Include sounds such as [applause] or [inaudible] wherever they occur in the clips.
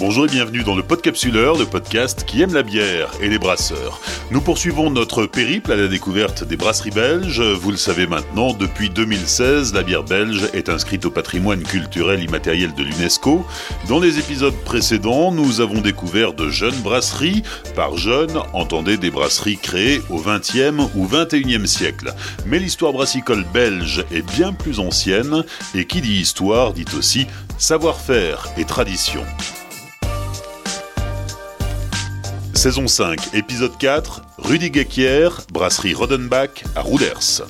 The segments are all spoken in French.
Bonjour et bienvenue dans le Podcapsuleur, le podcast qui aime la bière et les brasseurs. Nous poursuivons notre périple à la découverte des brasseries belges. Vous le savez maintenant, depuis 2016, la bière belge est inscrite au patrimoine culturel immatériel de l'UNESCO. Dans les épisodes précédents, nous avons découvert de jeunes brasseries. Par jeunes, entendez des brasseries créées au XXe ou XXIe siècle. Mais l'histoire brassicole belge est bien plus ancienne et qui dit histoire dit aussi savoir-faire et tradition. Saison 5, épisode 4, Rudy Gekier, brasserie Rodenbach à Rouders.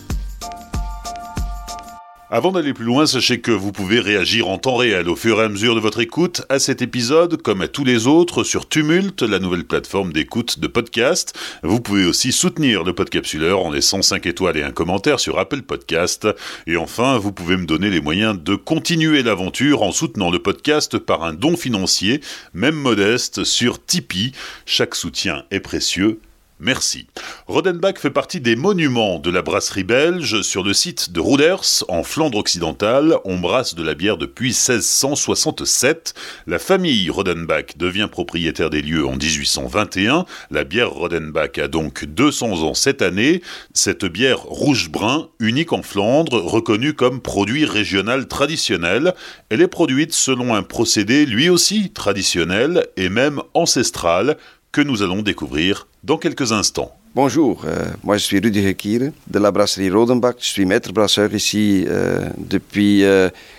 Avant d'aller plus loin, sachez que vous pouvez réagir en temps réel au fur et à mesure de votre écoute à cet épisode, comme à tous les autres, sur Tumult, la nouvelle plateforme d'écoute de podcast. Vous pouvez aussi soutenir le podcapsuleur en laissant 5 étoiles et un commentaire sur Apple Podcast. Et enfin, vous pouvez me donner les moyens de continuer l'aventure en soutenant le podcast par un don financier, même modeste, sur Tipeee. Chaque soutien est précieux Merci. Rodenbach fait partie des monuments de la brasserie belge. Sur le site de Rouders, en Flandre occidentale, on brasse de la bière depuis 1667. La famille Rodenbach devient propriétaire des lieux en 1821. La bière Rodenbach a donc 200 ans cette année. Cette bière rouge-brun, unique en Flandre, reconnue comme produit régional traditionnel, elle est produite selon un procédé lui aussi traditionnel et même ancestral que nous allons découvrir dans quelques instants. Bonjour, euh, moi je suis Rudy Hekire de la brasserie Rodenbach. Je suis maître brasseur ici euh, depuis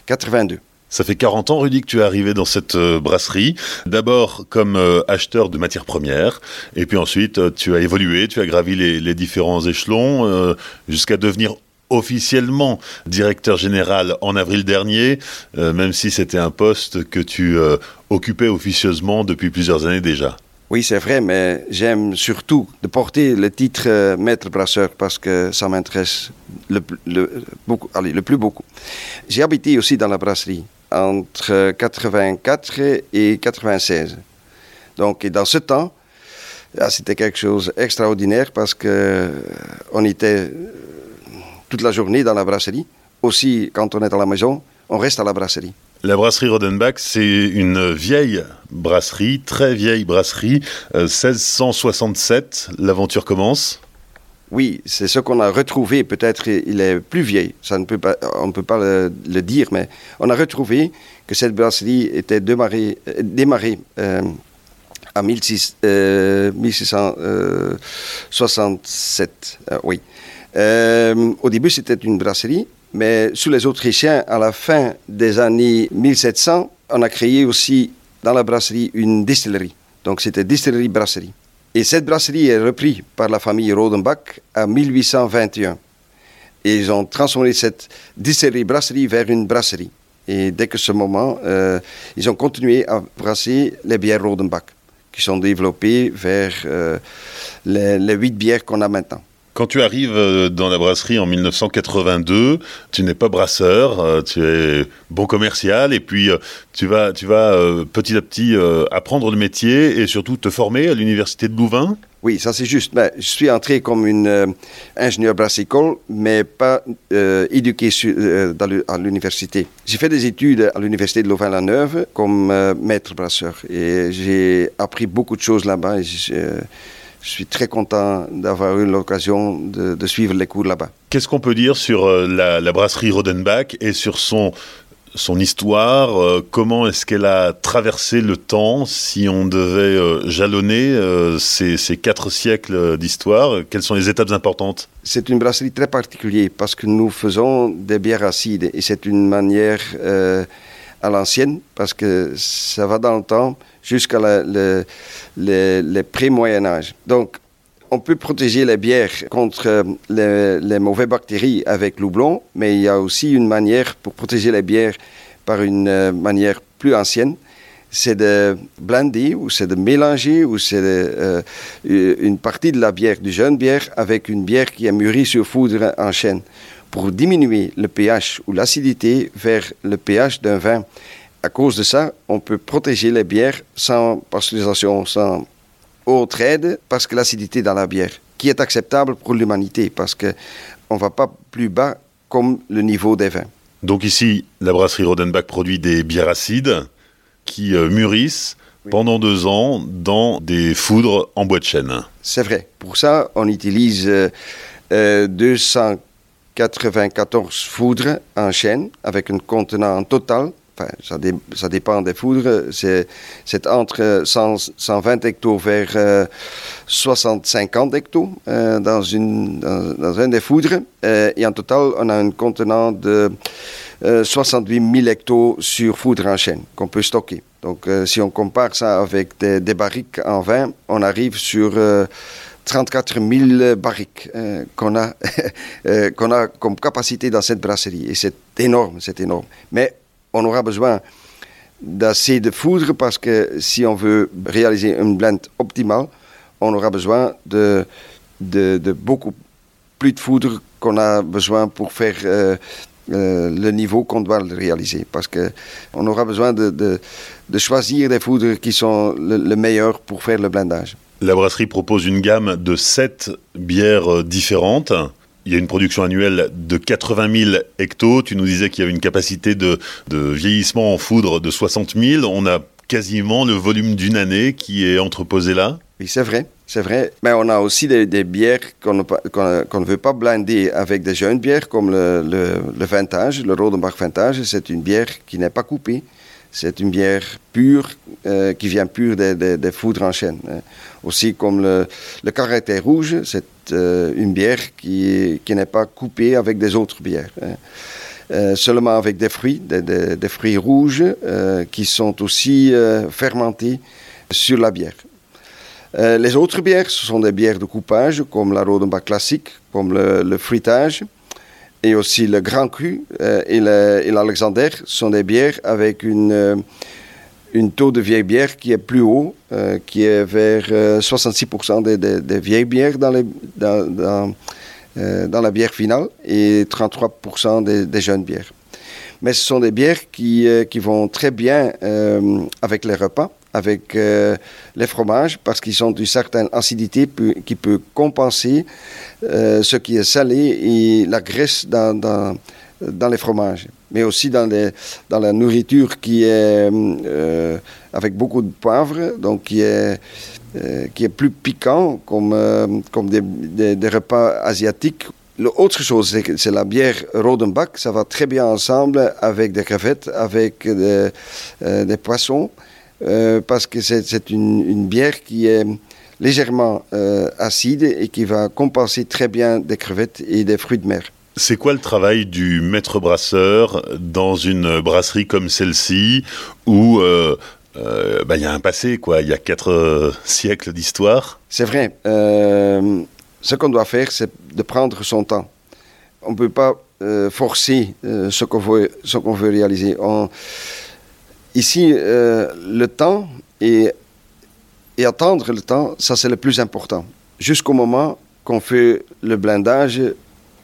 82. Euh, Ça fait 40 ans, Rudy, que tu es arrivé dans cette brasserie. D'abord comme acheteur de matières premières, et puis ensuite tu as évolué, tu as gravi les, différents échelons jusqu'à devenir officiellement directeur général en avril dernier, même si c'était un poste que tu occupais officieusement depuis plusieurs années déjà. Oui, c'est vrai, mais j'aime surtout de porter le titre euh, maître brasseur parce que ça m'intéresse le, beaucoup, allez, le plus beaucoup. J'ai habité aussi dans la brasserie entre 84 et 96. Donc, dans ce temps, ah, c'était quelque chose d'extraordinaire parce que euh, était euh, toute la journée dans la brasserie. Aussi, quand on est à la maison, on reste à la brasserie. La brasserie Rodenbach, c'est une vieille brasserie, très vieille brasserie, 1667, euh, l'aventure commence. Oui, c'est ce qu'on a retrouvé. Peut-être il est plus vieil, ça ne peut pas, on ne peut pas le, dire, mais on a retrouvé que cette brasserie était démarrée, démarrée euh, en 1667. Euh, oui. au début, c'était une brasserie mais sous les Autrichiens, à la fin des années 1700, on a créé aussi dans la brasserie une distillerie. Donc c'était distillerie-brasserie. Et cette brasserie est reprise par la famille Rodenbach en 1821. Et ils ont transformé cette distillerie-brasserie vers une brasserie. Et dès que ce moment, euh, ils ont continué à brasser les bières Rodenbach, qui sont développées vers euh, les huit bières qu'on a maintenant. Quand tu arrives euh, dans la brasserie en 1982, tu n'es pas brasseur, euh, tu es bon commercial et puis euh, tu vas, tu vas petit à petit apprendre le métier et surtout te former à l'université de Louvain. Oui, ça c'est juste. Ben, je suis entré comme une ingénieur brassicole, mais pas éduqué à l'université. J'ai fait des études à l'université de Louvain-la-Neuve comme maître brasseur et j'ai appris beaucoup de choses là-bas je suis très content d'avoir eu l'occasion de, suivre les cours là-bas. Qu'est-ce qu'on peut dire sur euh, la, brasserie Rodenbach et sur son, son histoire euh, Comment est-ce qu'elle a traversé le temps Si on devait euh, jalonner ces, ces, quatre siècles d'histoire, quelles sont les étapes importantes? C'est une brasserie très particulière parce que nous faisons des bières acides et c'est une manière à l'ancienne parce que ça va dans le temps jusqu'à le, pré-Moyen Âge. Donc, on peut protéger les bières contre les, mauvaises bactéries avec l'oublon, mais il y a aussi une manière pour protéger les bières par une euh, manière plus ancienne. C'est de blender ou c'est de mélanger ou c'est euh, une partie de la bière, du jeune bière, avec une bière qui est mûrie sur foudre en chêne pour diminuer le pH ou l'acidité vers le pH d'un vin. À cause de ça, on peut protéger les bières sans pasteurisation, sans autre aide, parce que l'acidité dans la bière, qui est acceptable pour l'humanité, parce qu'on ne va pas plus bas comme le niveau des vins. Donc ici, la brasserie Rodenbach produit des bières acides qui euh, mûrissent pendant deux ans dans des foudres en bois de chêne. C'est vrai. Pour ça, on utilise 294 foudres en chêne avec un contenant total ça, ça, dépend des foudres, c'est entre 120 hectos vers 60-50 hectos euh, dans, une, dans, un des foudres. Euh, et en total, on a un contenant de 68 euh, 000 hectos sur foudre en chaîne qu'on peut stocker. Donc, si on compare ça avec des, des, barriques en vin, on arrive sur 34 000 barriques qu'on a, [laughs] qu'on a comme capacité dans cette brasserie. Et c'est énorme, c'est énorme. Mais on aura besoin d'assez de foudre parce que si on veut réaliser une blend optimale, on aura besoin de, de, beaucoup plus de foudre qu'on a besoin pour faire euh, euh, le niveau qu'on doit réaliser. Parce qu'on aura besoin de, de, choisir des foudres qui sont le, le meilleur pour faire le blendage. La brasserie propose une gamme de 7 bières différentes. Il y a une production annuelle de 80 000 hectos. Tu nous disais qu'il y avait une capacité de, vieillissement en foudre de 60 000. On a quasiment le volume d'une année qui est entreposé là. Oui, c'est vrai, c'est vrai. Mais on a aussi des, bières qu'on ne veut pas blinder avec des jeunes bières, comme le, le vintage, le Rodenbach Vintage. C'est une bière qui n'est pas coupée. C'est une bière pure, euh, qui vient pure des, foudres en chêne. Hein. Aussi comme le, le caractère rouge, c'est euh, une bière qui, n'est pas coupée avec des autres bières. Hein. Euh, seulement avec des fruits, des, fruits rouges qui sont aussi fermentés sur la bière. les autres bières, ce sont des bières de coupage, comme la Rodenbach classique, comme le, le fruitage et aussi le Grand Cru euh, et l'Alexander sont des bières avec une, euh, une taux de vieille bière qui est plus haut, euh, qui est vers 66% des, des, vieilles bières dans, la bière finale et 33% des, des, jeunes bières. Mais ce sont des bières qui, qui vont très bien avec les repas avec euh, les fromages parce qu'ils ont une certaine acidité qui peut compenser euh, ce qui est salé et la graisse dans, les fromages. Mais aussi dans, la nourriture qui est euh, avec beaucoup de poivre, donc qui est, plus piquant comme, des, repas asiatiques L'autre chose, c'est la bière Rodenbach. Ça va très bien ensemble avec des crevettes, avec des poissons. Euh, parce que c'est une, bière qui est légèrement euh, acide et qui va compenser très bien des crevettes et des fruits de mer. C'est quoi le travail du maître brasseur dans une brasserie comme celle-ci où euh, bah, il y a un passé, quoi. Il y a quatre siècles d'histoire? C'est vrai. ce qu'on doit faire, c'est de prendre son temps. On ne peut pas forcer ce qu'on veut, veut, réaliser. On, Ici, euh, le temps et, attendre le temps, ça c'est le plus important. Jusqu'au moment qu'on fait le blindage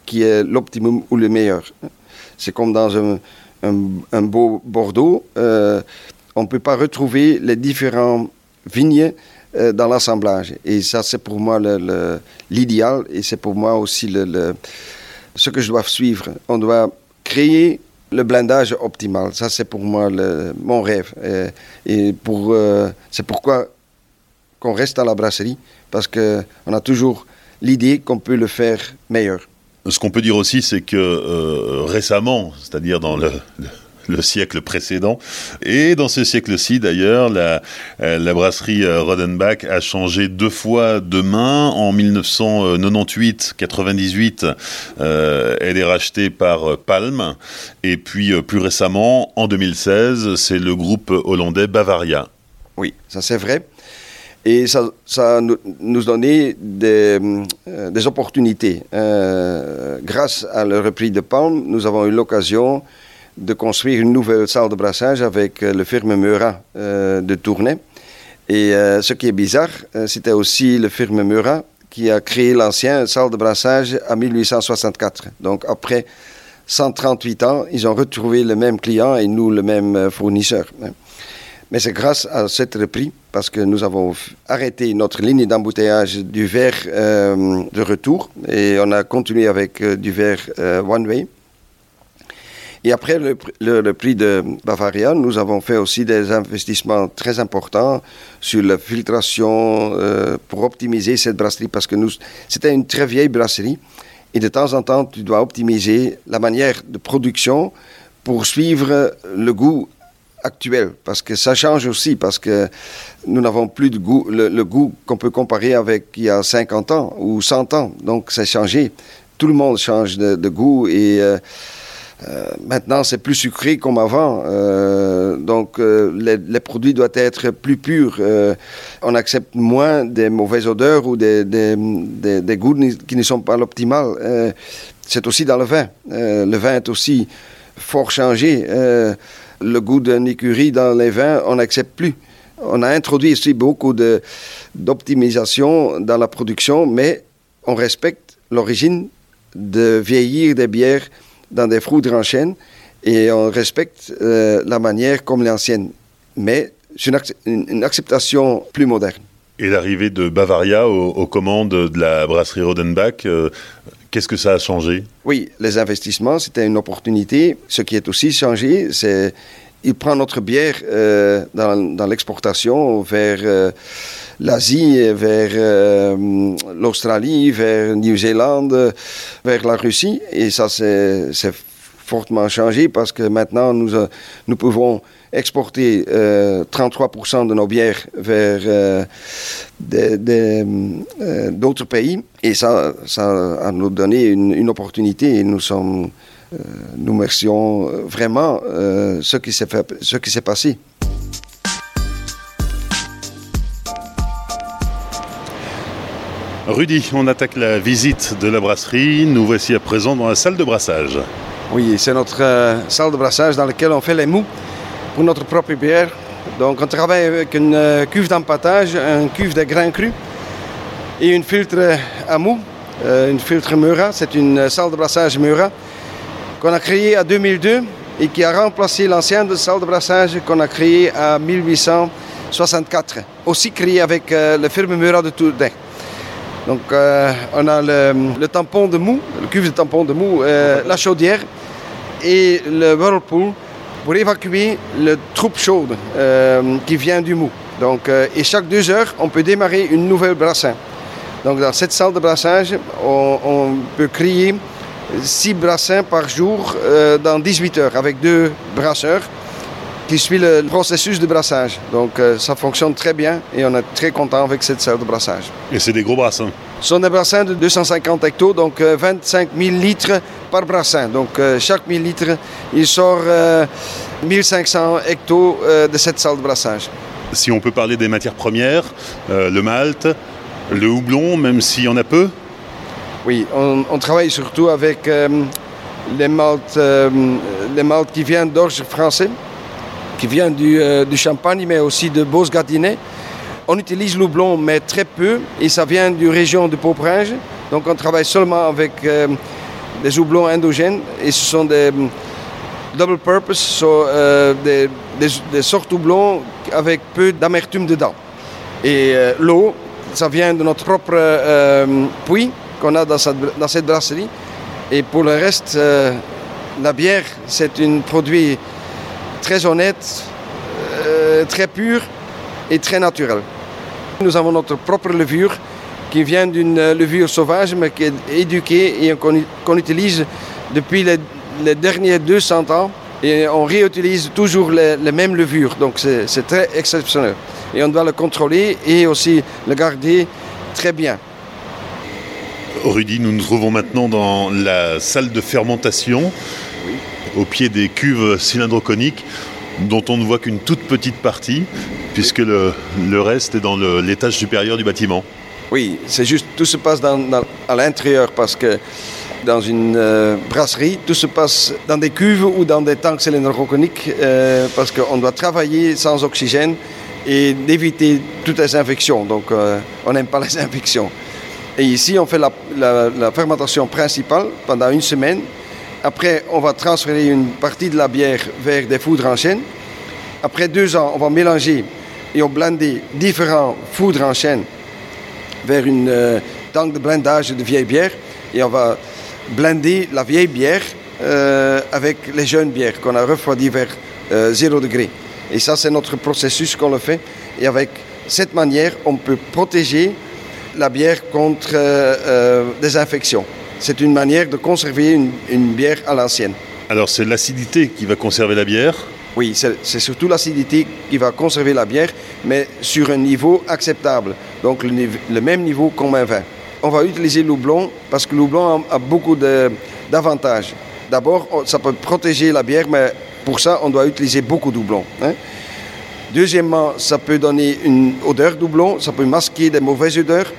qui est l'optimum ou le meilleur. C'est comme dans un, beau Bordeaux, euh, on ne peut pas retrouver les différents vignes euh, dans l'assemblage. Et ça, c'est pour moi l'idéal et c'est pour moi aussi ce que je dois suivre. On doit créer le blindage optimal. Ça, c'est pour moi mon rêve. Et, euh, c'est pourquoi qu'on reste à la brasserie, parce qu'on a toujours l'idée qu'on peut le faire meilleur. Ce qu'on peut dire aussi, c'est que euh, récemment, c'est-à-dire dans le siècle précédent. Et dans ce siècle-ci, d'ailleurs, la, euh, brasserie euh, Rodenbach a changé deux fois de main. En 1998-98, euh, elle est rachetée par Palm. Et puis, plus récemment, en 2016, c'est le groupe hollandais Bavaria. Oui, ça c'est vrai. Et ça, ça nous, nous donnait des, des opportunités. grâce à le repris de Palm, nous avons eu l'occasion de construire une nouvelle salle de brassage avec euh, le firme Meura euh, de Tournai. Et euh, ce qui est bizarre, c'était aussi le firme Meura qui a créé l'ancienne salle de brassage en 1864. Donc après 138 ans, ils ont retrouvé le même client et nous le même fournisseur. Mais c'est grâce à cette reprise, parce que nous avons arrêté notre ligne d'embouteillage du verre de retour et on a continué avec du verre one way. Et après le, prix de Bavaria, nous avons fait aussi des investissements très importants sur la filtration euh, pour optimiser cette brasserie parce que nous, c'était une très vieille brasserie. Et de temps en temps, tu dois optimiser la manière de production pour suivre le goût actuel, parce que ça change aussi, parce que nous n'avons plus de goût, le, goût qu'on peut comparer avec il y a 50 ans ou 100 ans. Donc, ça a changé. Tout le monde change de, goût et euh, euh, maintenant, c'est plus sucré comme avant. Euh, donc, les, produits doivent être plus purs. on accepte moins des mauvaises odeurs ou des, des, des goûts qui ne sont pas l'optimal. c'est aussi dans le vin. le vin est aussi fort changé le goût d'une écurie dans les vins, on n'accepte plus. On a introduit aussi beaucoup d'optimisation dans la production, mais on respecte l'origine de vieillir des bières dans des fruits en chêne et on respecte euh, la manière comme l'ancienne. Mais c'est une, acceptation plus moderne. Et l'arrivée de Bavaria aux, commandes de la brasserie Rodenbach, euh, Qu'est-ce que ça a changé? Oui, les investissements, c'était une opportunité. Ce qui est aussi changé, c'est il prend notre bière euh, dans, l'exportation vers l'Asie, vers euh, l'Australie, vers Nouvelle-Zélande, vers la Russie. Et ça, c'est fortement changé parce que maintenant, nous, nous pouvons exporter 33% euh, de nos bières vers euh, euh, d'autres pays. Et ça, a nous donné une, opportunité et nous sommes, nous mercions vraiment ce qui s'est passé. Rudy, on attaque la visite de la brasserie. Nous voici à présent dans la salle de brassage. Oui, c'est notre salle de brassage dans laquelle on fait les mous pour notre propre bière. Donc on travaille avec une euh, cuve d'empattage, une cuve de grains crus et une filtre à mou, euh, une filtre Mura. C'est une salle de brassage Mura qu'on a créée en 2002 et qui a remplacé l'ancienne salle de brassage qu'on a créée en 1864, aussi créée avec euh, le firme Mura de Tourdin. Donc on a le, tampon de mou, le cuve de tampon de mou, la chaudière et le whirlpool pour évacuer le troupe chaude euh, qui vient du mou. Donc, euh, et chaque deux heures, on peut démarrer une nouvelle brassin. Donc dans cette salle de brassage, on, peut créer six brassins par jour euh, dans 18 heures avec deux brasseurs qui suivent le processus de brassage. Donc ça fonctionne très bien et on est très content avec cette salle de brassage. Et c'est des gros brassins Ce sont des brassins de 250 hectos, donc 25 000 litres par brassin. Donc chaque 1000 litres, il sort 1500 hectos euh, de cette salle de brassage. Si on peut parler des matières premières, euh, le malt, le houblon, même s'il y en a peu Oui, on, travaille surtout avec euh, les maltes, les maltes qui viennent d'orge français, qui viennent du, Champagne, mais aussi de Beauce-Gâtinais. On utilise l'houblon, mais très peu, et ça vient du région de Poupringe. Donc on travaille seulement avec des houblons endogènes, et ce sont des double purpose, so, euh, des, sortes houblons avec peu d'amertume dedans. Et euh, l'eau, ça vient de notre propre euh, puits qu'on a dans dans cette, brasserie. Et pour le reste, la bière, c'est un produit très honnête, très pur et très naturel. Nous avons notre propre levure qui vient d'une levure sauvage, mais qui est éduquée et qu'on utilise depuis les les derniers 200 ans et on réutilise toujours les, mêmes levures. Donc c'est très exceptionnel. Et on doit le contrôler et aussi le garder très bien. Rudy, nous nous trouvons maintenant dans la salle de fermentation, au pied des cuves cylindroconiques, dont on ne voit qu'une toute petite partie, puisque le, reste est dans l'étage supérieur du bâtiment. Oui, c'est juste, tout se passe à l'intérieur parce que dans une euh, brasserie. Tout se passe dans des cuves ou dans des tanks cylindroconiques euh, parce qu'on doit travailler sans oxygène et d'éviter toutes les infections. Donc euh, on n'aime pas [laughs] les infections. Et ici, on fait la, fermentation principale pendant une semaine. Après, on va transférer une partie de la bière vers des foudres en chaîne. Après deux ans, on va mélanger et on blender différents foudres en chaîne vers une tank de blindage de vieille bière. Et on va blender la vieille bière euh, avec les jeunes bières qu'on a refroidies vers 0 degré. Et ça, c'est notre processus qu'on le fait. Et avec cette manière, on peut protéger la bière contre des infections. C'est une manière de conserver une, une bière à l'ancienne. Alors c'est l'acidité qui va conserver la bière Oui, c'est surtout l'acidité qui va conserver la bière, mais sur un niveau acceptable, donc le, le même niveau qu'en un vin. On va utiliser l'oublon parce que l'oublon a, a, beaucoup d'avantages. D'abord, ça peut protéger la bière, mais pour ça, on doit utiliser beaucoup d'oublon. Hein. Deuxièmement, ça peut donner une odeur doublon, ça peut masquer des mauvaises odeurs.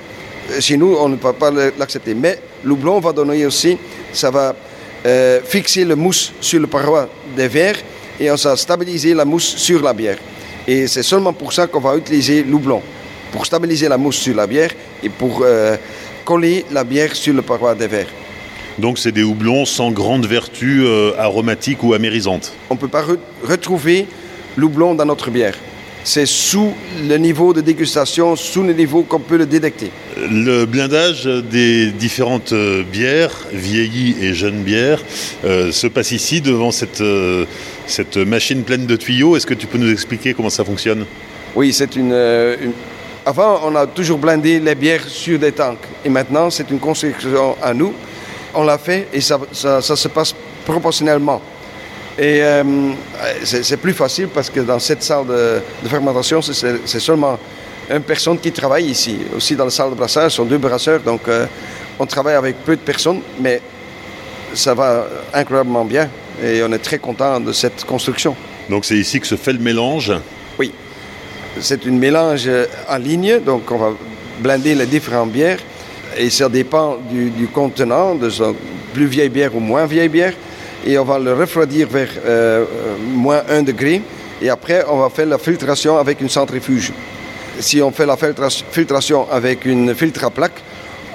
Chez nous, on ne peut pas l'accepter. Mais l'oublon va donner aussi, ça va euh, fixer le mousse sur le paroi des verres et on va stabiliser la mousse sur la bière. Et c'est seulement pour ça qu'on va utiliser l'oublon, pour stabiliser la mousse sur la bière et pour euh, coller la bière sur le paroi des verres. Donc c'est des houblons sans grande vertu euh, aromatique ou amérisante On ne peut pas re retrouver l'houblon dans notre bière c'est sous le niveau de dégustation, sous le niveau qu'on peut le détecter. Le blindage des différentes euh, bières, vieillies et jeunes bières, euh, se passe ici devant cette, euh, cette machine pleine de tuyaux. Est-ce que tu peux nous expliquer comment ça fonctionne? Oui, c'est une, euh, une, Avant, on a toujours blindé les bières sur des tanks. Et maintenant, c'est une construction à nous. On l'a fait et ça, ça, ça se passe proportionnellement. Et euh, c'est plus facile parce que dans cette salle de, de fermentation, c'est seulement une personne qui travaille ici. Aussi dans la salle de brassage, ce sont deux brasseurs, donc euh, on travaille avec peu de personnes, mais ça va incroyablement bien et on est très content de cette construction. Donc c'est ici que se fait le mélange? Oui, c'est une mélange en ligne, donc on va blinder les différentes bières et ça dépend du, du contenant, de plus vieille bière ou moins vieille bière et on va le refroidir vers euh, moins 1 degré et après on va faire la filtration avec une centrifuge. Si on fait la filtration avec une filtre à plaque,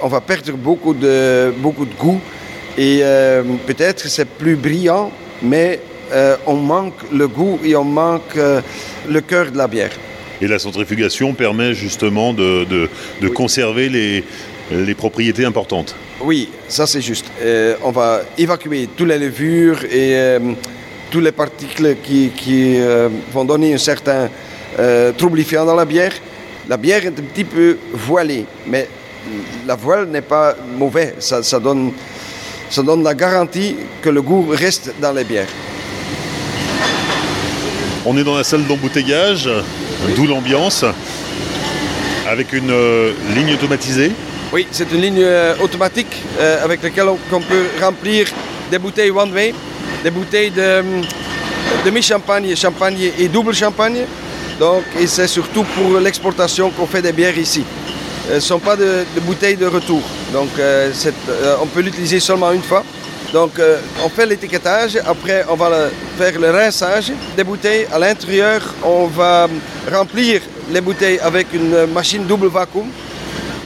on va perdre beaucoup de, beaucoup de goût et euh, peut-être c'est plus brillant, mais euh, on manque le goût et on manque euh, le cœur de la bière. Et la centrifugation permet justement de, de, de oui. conserver les, les propriétés importantes. Oui, ça c'est juste. Euh, on va évacuer toutes les levures et euh, tous les particules qui, qui euh, vont donner un certain euh, troublifiant dans la bière. La bière est un petit peu voilée, mais la voile n'est pas mauvais. Ça, ça, donne, ça donne la garantie que le goût reste dans les bières. On est dans la salle d'embouteillage, oui. d'où l'ambiance, avec une ligne automatisée. Oui, c'est une ligne euh, automatique euh, avec laquelle on, peut remplir des bouteilles one way, des bouteilles de demi-champagne, champagne et double champagne. Donc, et c'est surtout pour l'exportation qu'on fait des bières ici. Ce ne sont pas de, bouteilles de retour. Donc, euh, on peut l'utiliser seulement une fois. Donc, euh, on fait l'étiquetage. Après, on va faire le rinçage des bouteilles. À l'intérieur, on va remplir les bouteilles avec une machine double vacuum.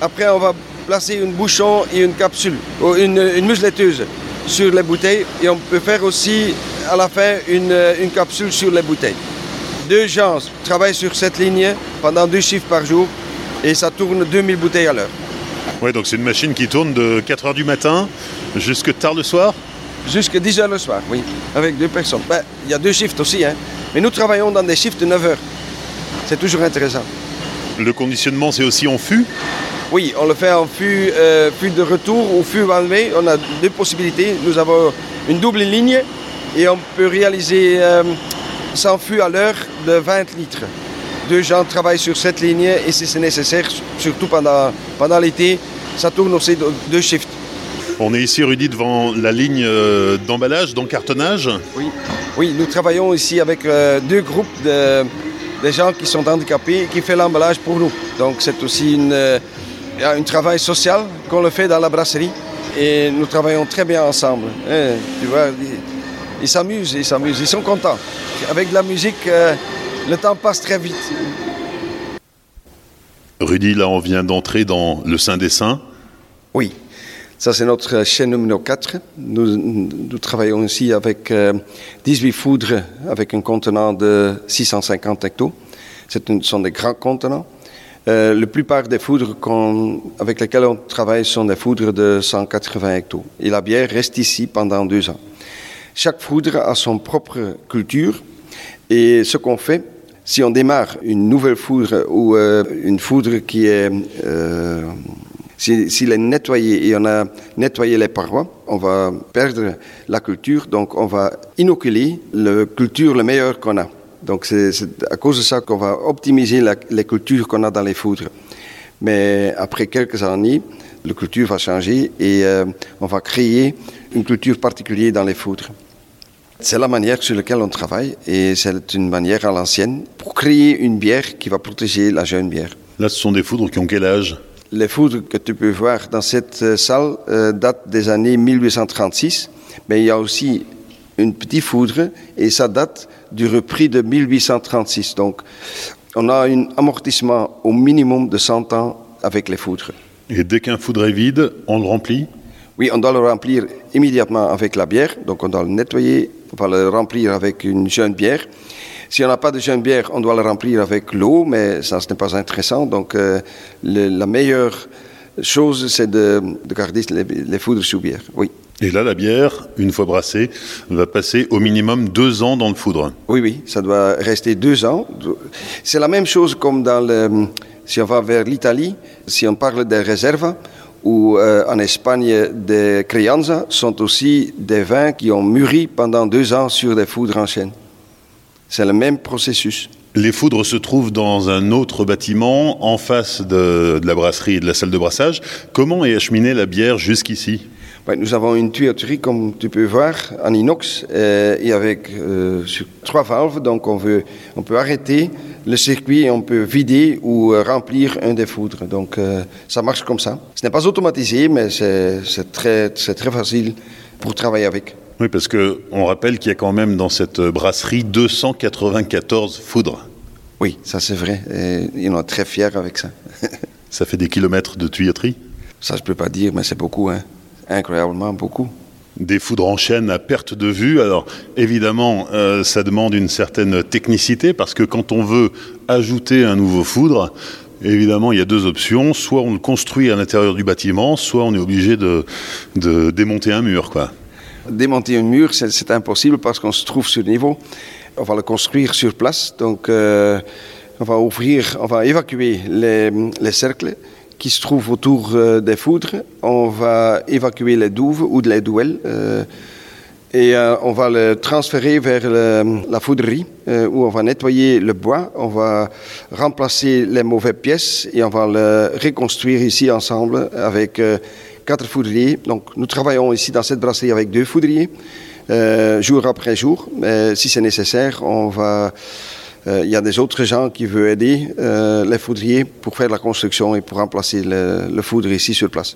Après, on va placer un bouchon et une capsule, ou une, une museletteuse sur les bouteilles. Et on peut faire aussi, à la fin, une, une capsule sur les bouteilles. Deux gens travaillent sur cette ligne pendant deux chiffres par jour et ça tourne 2000 bouteilles à l'heure. Ouais, donc c'est une machine qui tourne de 4 heures du matin jusque tard le soir? Jusque 10 heures le soir, oui, avec deux personnes. Ben, il y a deux shifts aussi, hein. mais nous travaillons dans des shifts de 9 heures. C'est toujours intéressant. Le conditionnement, c'est aussi en fût? Oui, on le fait en fût, euh, fût de retour ou fût enlevé. On a deux possibilités. Nous avons une double ligne et on peut réaliser euh, 100 fûts à l'heure de 20 litres. Deux gens travaillent sur cette ligne et si c'est nécessaire, surtout pendant, pendant l'été, ça tourne aussi de deux shifts. On est ici, Rudy, devant la ligne euh, d'emballage, d'encartonnage oui. oui, nous travaillons ici avec euh, deux groupes de, gens qui sont handicapés et qui font l'emballage pour nous. Donc c'est aussi une, euh, un travail social qu'on le fait dans la brasserie et nous travaillons très bien ensemble. Et, tu vois, ils s'amusent, ils s'amusent, ils sont contents. Avec de la musique, euh, le temps passe très vite. Rudy, là, on vient d'entrer dans le Saint des Saints. Oui, ça c'est notre chaîne numéro 4. Nous, nous travaillons ici avec euh, 18 foudres avec un contenant de 650 hectos. Ce sont des grands contenants. Euh, la plupart des foudres avec lesquelles on travaille sont des foudres de 180 hectos. Et la bière reste ici pendant deux ans. Chaque foudre a son propre culture. Et ce qu'on fait, si on démarre une nouvelle foudre ou euh, une foudre qui est... Euh, s'il est nettoyé et on a nettoyé les parois, on va perdre la culture, donc on va inoculer la culture le meilleur qu'on a. Donc c'est à cause de ça qu'on va optimiser la, les cultures qu'on a dans les foudres. Mais après quelques années, la culture va changer et euh, on va créer une culture particulière dans les foudres. C'est la manière sur laquelle on travaille et c'est une manière à l'ancienne pour créer une bière qui va protéger la jeune bière. Là, ce sont des foudres qui ont quel âge? Les foudres que tu peux voir dans cette euh, salle euh, datent des années 1836, mais il y a aussi une petite foudre et ça date du repris de 1836. Donc, on a un amortissement au minimum de 100 ans avec les foudres. Et dès qu'un foudre est vide, on le remplit? Oui, on doit le remplir immédiatement avec la bière. Donc, on doit le nettoyer, on va le remplir avec une jeune bière. Si on n'a pas de jeune bière, on doit le remplir avec l'eau, mais ça, ce n'est pas intéressant. Donc, euh, le, la meilleure chose, c'est de, de, garder les, les foudres sous bière. Oui. Et là, la bière, une fois brassée, va passer au minimum deux ans dans le foudre. Oui, oui, ça doit rester deux ans. C'est la même chose comme dans le, si on va vers l'Italie, si on parle des réserves, ou euh, en Espagne, des crianza sont aussi des vins qui ont mûri pendant deux ans sur des foudres en chêne. C'est le même processus. Les foudres se trouvent dans un autre bâtiment, en face de, de la brasserie et de la salle de brassage. Comment est acheminée la bière jusqu'ici? Nous avons une tuyauterie, comme tu peux voir, en inox euh, et avec euh, trois valves. Donc, on, veut, on peut arrêter le circuit et on peut vider ou euh, remplir un des foudres. Donc, euh, ça marche comme ça. Ce n'est pas automatisé, mais c'est très, très facile pour travailler avec. Oui, parce qu'on rappelle qu'il y a quand même dans cette brasserie 294 foudres. Oui, ça c'est vrai. Et ils sont très fiers avec ça. [laughs] ça fait des kilomètres de tuyauterie? Ça, je ne peux pas dire, mais c'est beaucoup. Hein incroyablement beaucoup. Des foudres en chaîne à perte de vue. Alors évidemment, euh, ça demande une certaine technicité parce que quand on veut ajouter un nouveau foudre, évidemment, il y a deux options. Soit on le construit à l'intérieur du bâtiment, soit on est obligé de, de démonter un mur. Quoi. Démonter un mur, c'est impossible parce qu'on se trouve sur le niveau. On va le construire sur place. Donc, euh, on va ouvrir, on va évacuer les, les cercles qui se trouvent autour euh, des foudres. On va évacuer les douves ou les douelles euh, et euh, on va le transférer vers la foudrerie euh, où on va nettoyer le bois, on va remplacer les mauvaises pièces et on va le reconstruire ici ensemble avec quatre foudriers. Donc nous travaillons ici dans cette brasserie avec deux foudriers, jour après jour. Si c'est nécessaire, on va il y a des autres gens qui veulent aider euh, les foudriers pour faire la construction et pour remplacer le, le foudre ici sur place.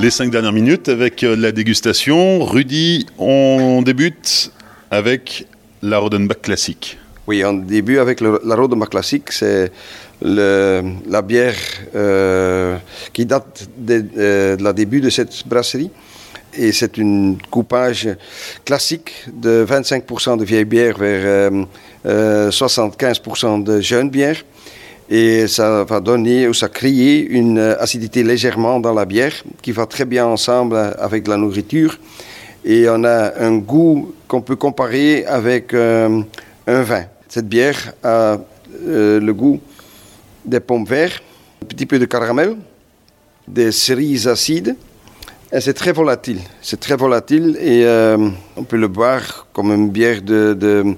Les cinq dernières minutes avec la dégustation. Rudy, on débute avec la Rodenbach classique. Oui, on débute avec le, la Rodenbach classique. C'est la bière euh, qui date de, euh, de la début de cette brasserie et c'est un coupage classique de 25% de vieille bière vers euh, 75% de jeune bière. Et ça va donner ou ça créer une acidité légèrement dans la bière qui va très bien ensemble avec la nourriture. Et on a un goût qu'on peut comparer avec euh, un vin. Cette bière a euh, le goût des pommes vertes, un petit peu de caramel, des cerises acides c'est très volatile. C'est très volatile et euh, on peut le boire comme une bière de,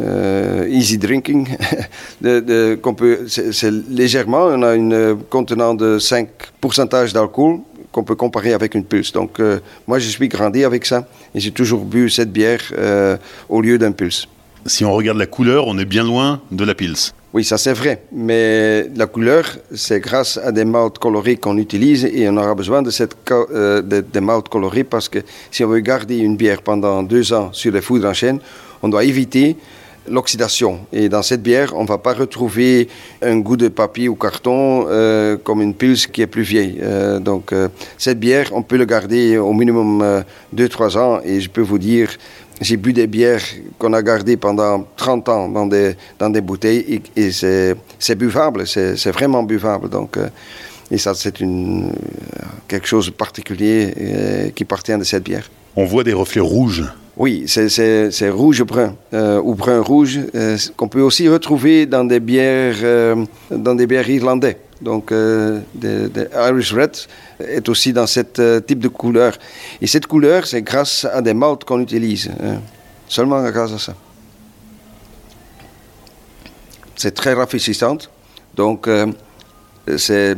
euh, easy drinking. [laughs] peut, c'est, légèrement, on a une contenant de 5% d'alcool qu'on peut comparer avec une pulse. Donc euh, moi je suis grandi avec ça et j'ai toujours bu cette bière au lieu d'un pulse. Si on regarde la couleur, on est bien loin de la pils. Oui, ça c'est vrai. Mais la couleur, c'est grâce à des maltes colorés qu'on utilise et on aura besoin de cette euh, de, de maltes parce que si on veut garder une bière pendant deux ans sur les foudres en chêne, on doit éviter l'oxydation. Et dans cette bière, on ne va pas retrouver un goût de papier ou carton euh, comme une pulse qui est plus vieille. Euh, donc cette bière, on peut le garder au minimum 2-3 ans et je peux vous dire j'ai bu des bières qu'on a gardées pendant 30 ans dans des, dans des bouteilles et, et c'est buvable, c'est vraiment buvable. Donc, euh, Et ça, c'est une, quelque chose de particulier qui appartient de cette bière. On voit des reflets rouges. Oui, c'est rouge-brun ou brun-rouge qu'on peut aussi retrouver dans des bières, dans des bières irlandaises. Donc, euh, Irish Red est aussi dans ce euh, type de couleur. Et cette couleur, c'est grâce à des maltes qu'on utilise. Hein. Seulement grâce à ça. C'est très rafraîchissant. Donc, euh, c'est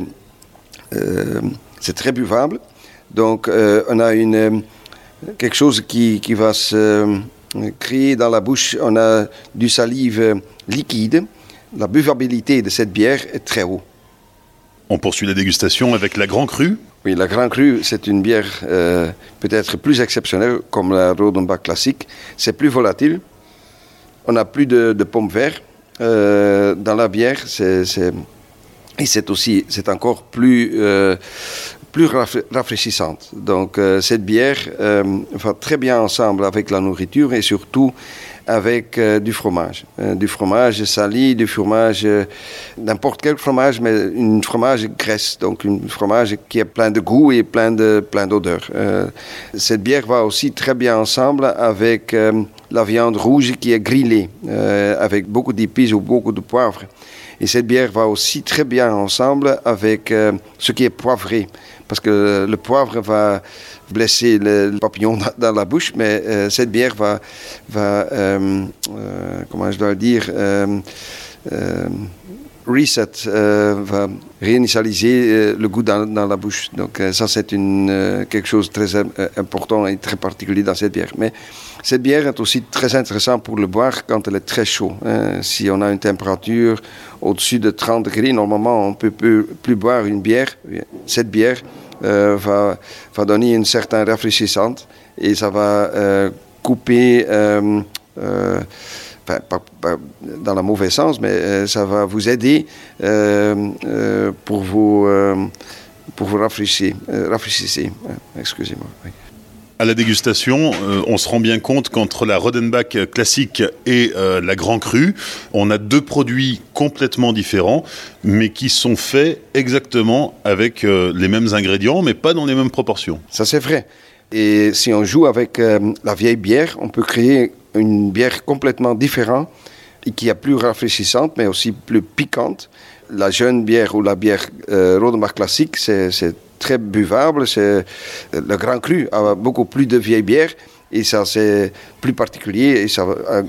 très buvable. Donc, on a une, quelque chose qui, qui va se créer dans la bouche. On a du salive liquide. La buvabilité de cette bière est très haute. On poursuit la dégustation avec la Grand Cru. Oui, la Grand Cru, c'est une bière euh, peut-être plus exceptionnelle comme la Rodenbach classique. C'est plus volatile. On a plus de, pommes vertes euh, dans la bière. et c'est aussi, c'est encore plus, euh, plus rafraîchissante. Donc cette bière va très bien ensemble avec la nourriture et surtout avec euh, du fromage. Euh, du fromage sali, du fromage, euh, n'importe quel fromage, mais un fromage graisse, donc un fromage qui est plein de goût et plein de plein d'odeur. cette bière va aussi très bien ensemble avec la viande rouge qui est grillée, avec beaucoup d'épices ou beaucoup de poivre. Et cette bière va aussi très bien ensemble avec ce qui est poivré, parce que le poivre va blesser le, papillon dans, la bouche, mais euh, cette bière va, va euh, euh, comment je dois le dire, reset, va réinitialiser le goût dans, la bouche. Donc ça, c'est quelque chose de très important et très particulier dans cette bière. Mais cette bière est aussi très intéressante pour le boire quand elle est très chaude. Hein. Si on a une température au-dessus de 30 degrés, normalement, on ne peut plus, boire une bière. Cette bière, euh, va, donner une certaine rafraîchissante et ça va euh, couper, euh, pas, pas, dans le mauvais sens, mais ça va vous aider pour vous, pour vous rafraîchir. rafraîchir Excusez-moi. Oui à la dégustation, euh, on se rend bien compte qu'entre la Rodenbach classique et euh, la Grand Cru, on a deux produits complètement différents, mais qui sont faits exactement avec euh, les mêmes ingrédients, mais pas dans les mêmes proportions. Ça c'est vrai. Et si on joue avec la vieille bière, on peut créer une bière complètement différente et qui est plus rafraîchissante, mais aussi plus piquante. La jeune bière ou la bière Rodenbach classique, c'est très buvable. C'est le Grand Cru a beaucoup plus de vieilles bières et ça c'est plus particulier et ça,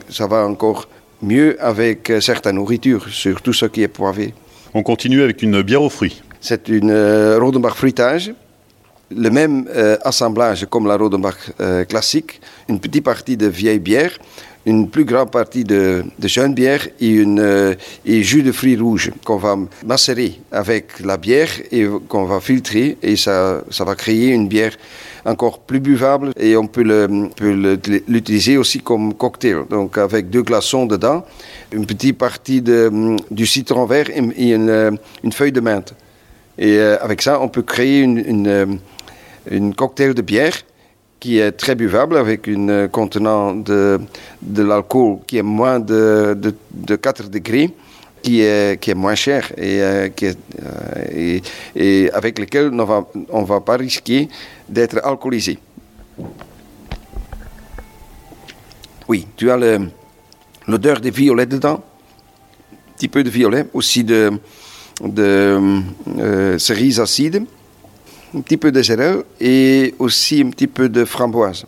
ça va encore mieux avec certaines nourritures, surtout ce qui est poivé. On continue avec une bière aux fruits. C'est une euh, Rodenbach fruitage, le même euh, assemblage comme la Rodenbach euh, classique, une petite partie de vieille bière une plus grande partie de, de jeune bière et, une, euh, et jus de fruits rouges qu'on va macérer avec la bière et qu'on va filtrer et ça, ça va créer une bière encore plus buvable et on peut l'utiliser aussi comme cocktail. Donc avec deux glaçons dedans, une petite partie de, du citron vert et, une, euh, une, feuille de menthe. Et avec ça, on peut créer une, une cocktail de bière qui est très buvable avec un contenant de, de l'alcool qui est moins de, de, 4 degrés, qui est, qui est moins cher et, euh, euh, et, avec lequel on ne va pas risquer d'être alcoolisé. Oui, tu as l'odeur de violet dedans, un petit peu de violet, aussi de, de euh, cerises acides un petit peu de gérel et aussi un petit peu de framboise.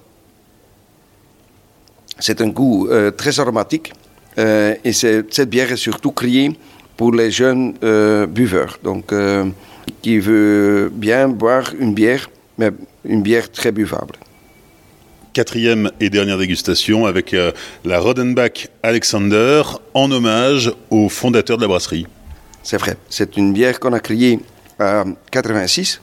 C'est un goût euh, très aromatique euh, et cette bière est surtout créée pour les jeunes euh, buveurs, donc qui veut bien boire une bière, mais une bière très buvable. Quatrième et dernière dégustation avec la Rodenbach Alexander en hommage au fondateur de la brasserie. C'est vrai, c'est une bière qu'on a créée en 86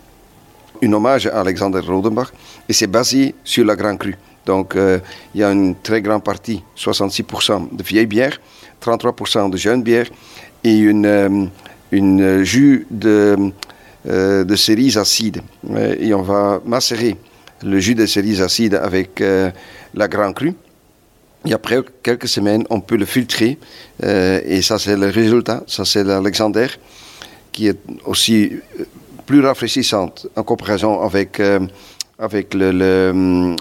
un hommage à Alexander Rodenbach et c'est basé sur la Grand Cru. Donc euh, il y a une très grande partie, 66% de vieilles bières, 33% de jeunes bières et une, euh, une jus de, euh, de cerises acides. Et on va macérer le jus de cerises acides avec la Grand Cru. Et après quelques semaines, on peut le filtrer. et ça, c'est le résultat. Ça, c'est l'Alexander, qui est aussi plus rafraîchissante en comparaison avec, avec le, le,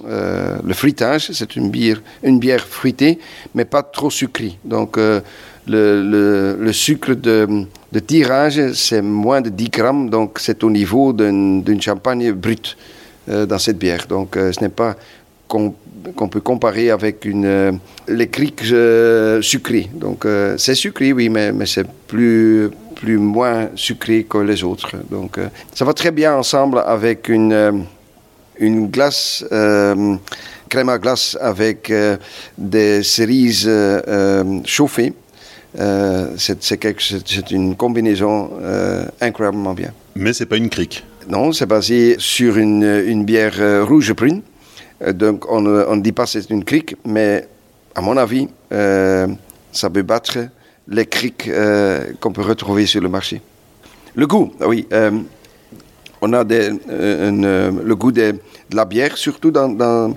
le fruitage. C'est une bière, une bière fruitée, mais pas trop sucrée. Donc, le, le, le, sucre de, de tirage, c'est moins de 10 grammes, donc c'est au niveau d'une champagne brute dans cette bière. Donc, ce n'est pas qu'on peut comparer avec une, euh, les criques euh, sucrées. Donc euh, c'est sucré, oui, mais, mais c'est plus, plus moins sucré que les autres. Donc ça va très bien ensemble avec une, une glace, crème à glace avec des cerises chauffées. c'est une combinaison incroyablement bien. Mais c'est pas une crique. Non, c'est basé sur une, une bière rouge prune. Euh, donc on ne dit pas c'est une crique, mais à mon avis, euh, ça peut battre les criques euh, qu'on peut retrouver sur le marché. Le goût, ah oui. on a le goût de, la bière, surtout dans,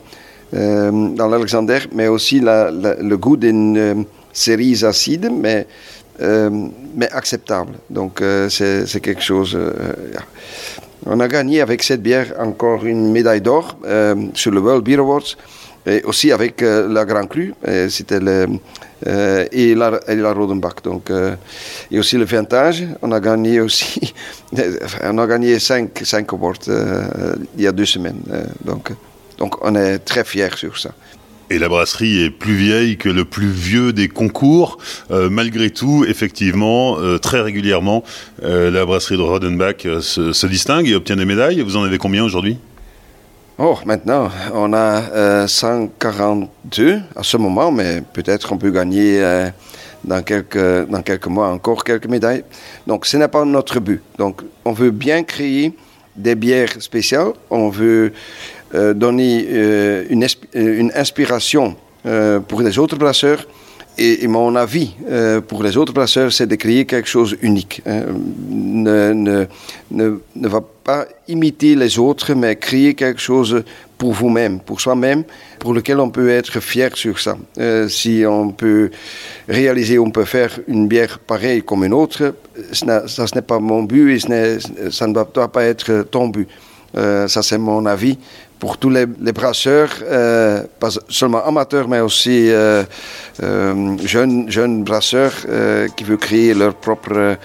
l'Alexander, mais aussi le goût d'une série acide, mais acceptable. Donc c'est quelque chose. On a gagné avec cette bière encore une médaille d'or euh, sur le World Beer Awards et aussi avec euh, la Grand Cru, c'était euh, et, la, Rodenbach. Donc, et aussi le vintage, on a gagné aussi, [laughs] on a gagné 5 cinq, awards il y a deux semaines. donc, donc on est très fiers sur ça. Et la brasserie est plus vieille que le plus vieux des concours. Euh, malgré tout, effectivement, euh, très régulièrement, euh, la brasserie de Rodenbach se, distingue et obtient des médailles. Vous en avez combien aujourd'hui? Oh, maintenant, on a 142 à ce moment, mais peut-être on peut gagner dans, quelques, dans quelques mois encore quelques médailles. Donc, ce n'est pas notre but. Donc, on veut bien créer des bières spéciales. On veut donner euh, une, euh, une, inspiration pour les autres brasseurs. Et, mon avis pour les autres brasseurs, c'est de créer quelque chose unique. Hein. Ne, ne, ne, ne, va pas imiter les autres, mais créer quelque chose pour vous-même, pour soi-même, pour lequel on peut être fier sur ça. si on peut réaliser, on peut faire une bière pareille comme une autre, ça, ce n'est pas mon but et ça ne doit pas être ton but. ça, c'est mon avis pour tous les, brasseurs, euh, pas seulement amateurs, mais aussi euh, euh, jeunes, brasseurs qui veulent créer leur propre,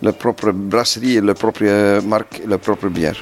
leur propre brasserie, leur propre marque, leur propre bière.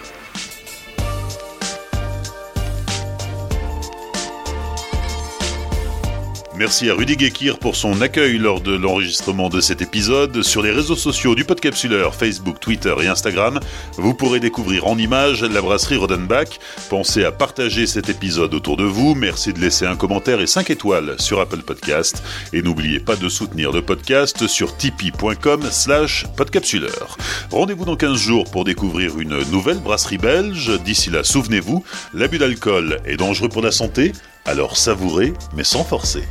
Merci à Rudy Gekir pour son accueil lors de l'enregistrement de cet épisode. Sur les réseaux sociaux du Podcapsuleur, Facebook, Twitter et Instagram, vous pourrez découvrir en images la brasserie Rodenbach. Pensez à partager cet épisode autour de vous. Merci de laisser un commentaire et 5 étoiles sur Apple Podcast. Et n'oubliez pas de soutenir le podcast sur tipeee.com slash podcapsuleur. Rendez-vous dans 15 jours pour découvrir une nouvelle brasserie belge. D'ici là, souvenez-vous, l'abus d'alcool est dangereux pour la santé, alors savourez mais sans forcer.